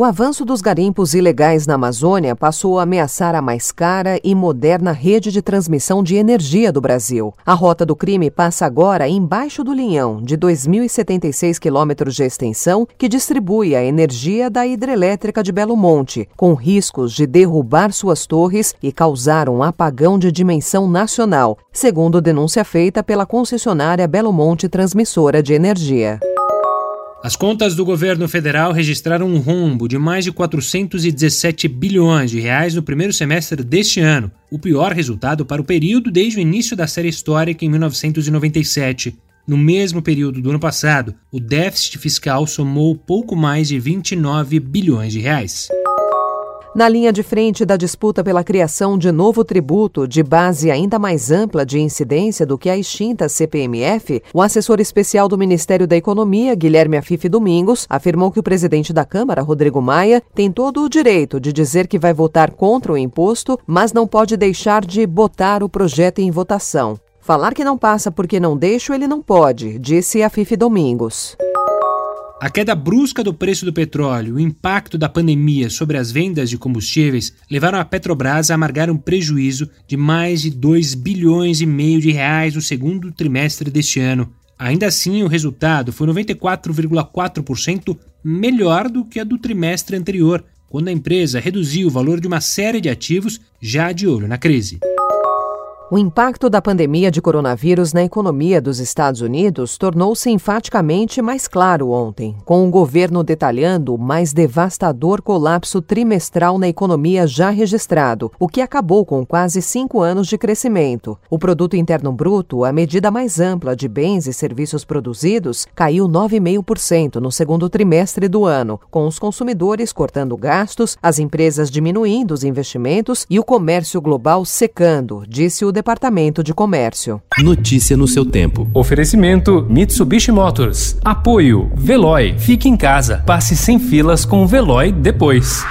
O avanço dos garimpos ilegais na Amazônia passou a ameaçar a mais cara e moderna rede de transmissão de energia do Brasil. A rota do crime passa agora embaixo do linhão, de 2.076 quilômetros de extensão, que distribui a energia da hidrelétrica de Belo Monte, com riscos de derrubar suas torres e causar um apagão de dimensão nacional, segundo denúncia feita pela concessionária Belo Monte Transmissora de Energia. As contas do governo federal registraram um rombo de mais de 417 bilhões de reais no primeiro semestre deste ano, o pior resultado para o período desde o início da série histórica em 1997. No mesmo período do ano passado, o déficit fiscal somou pouco mais de 29 bilhões de reais. Na linha de frente da disputa pela criação de novo tributo de base ainda mais ampla de incidência do que a extinta CPMF, o assessor especial do Ministério da Economia, Guilherme Afife Domingos, afirmou que o presidente da Câmara, Rodrigo Maia, tem todo o direito de dizer que vai votar contra o imposto, mas não pode deixar de botar o projeto em votação. Falar que não passa porque não deixo, ele não pode, disse Afife Domingos. A queda brusca do preço do petróleo e o impacto da pandemia sobre as vendas de combustíveis levaram a Petrobras a amargar um prejuízo de mais de 2 bilhões e meio de reais no segundo trimestre deste ano. Ainda assim, o resultado foi 94,4% melhor do que a do trimestre anterior, quando a empresa reduziu o valor de uma série de ativos já de olho na crise. O impacto da pandemia de coronavírus na economia dos Estados Unidos tornou-se enfaticamente mais claro ontem, com o governo detalhando o mais devastador colapso trimestral na economia já registrado, o que acabou com quase cinco anos de crescimento. O Produto Interno Bruto, a medida mais ampla de bens e serviços produzidos, caiu 9,5% no segundo trimestre do ano, com os consumidores cortando gastos, as empresas diminuindo os investimentos e o comércio global secando, disse o Departamento de Comércio. Notícia no seu tempo. Oferecimento Mitsubishi Motors. Apoio Veloy. Fique em casa. Passe sem filas com o Veloy depois.